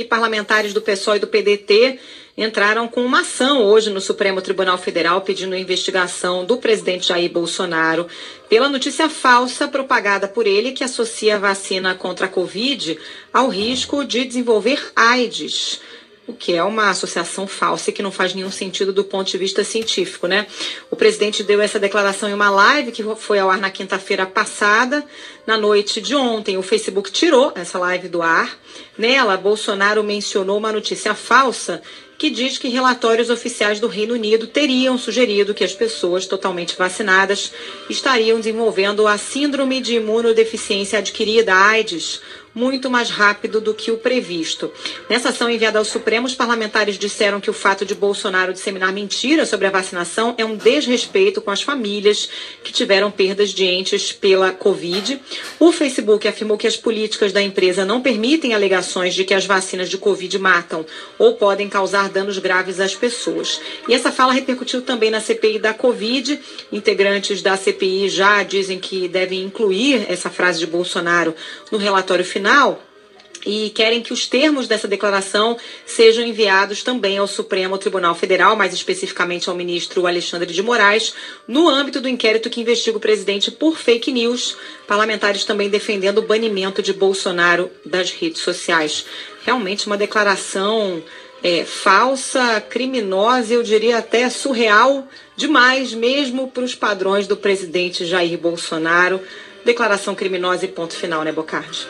E parlamentares do PSOL e do PDT entraram com uma ação hoje no Supremo Tribunal Federal pedindo investigação do presidente Jair Bolsonaro pela notícia falsa propagada por ele que associa a vacina contra a Covid ao risco de desenvolver AIDS o que é uma associação falsa e que não faz nenhum sentido do ponto de vista científico, né? O presidente deu essa declaração em uma live que foi ao ar na quinta-feira passada. Na noite de ontem, o Facebook tirou essa live do ar. Nela, Bolsonaro mencionou uma notícia falsa que diz que relatórios oficiais do Reino Unido teriam sugerido que as pessoas totalmente vacinadas estariam desenvolvendo a síndrome de imunodeficiência adquirida, AIDS, muito mais rápido do que o previsto. Nessa ação enviada ao Supremo, os parlamentares disseram que o fato de Bolsonaro disseminar mentiras sobre a vacinação é um desrespeito com as famílias que tiveram perdas de entes pela Covid. O Facebook afirmou que as políticas da empresa não permitem alegações de que as vacinas de Covid matam ou podem causar danos graves às pessoas. E essa fala repercutiu também na CPI da Covid. Integrantes da CPI já dizem que devem incluir essa frase de Bolsonaro no relatório final e querem que os termos dessa declaração sejam enviados também ao Supremo Tribunal Federal, mais especificamente ao ministro Alexandre de Moraes, no âmbito do inquérito que investiga o presidente por fake news. Parlamentares também defendendo o banimento de Bolsonaro das redes sociais. Realmente uma declaração é, falsa, criminosa, eu diria até surreal demais, mesmo para os padrões do presidente Jair Bolsonaro. Declaração criminosa e ponto final, né, Bocardi?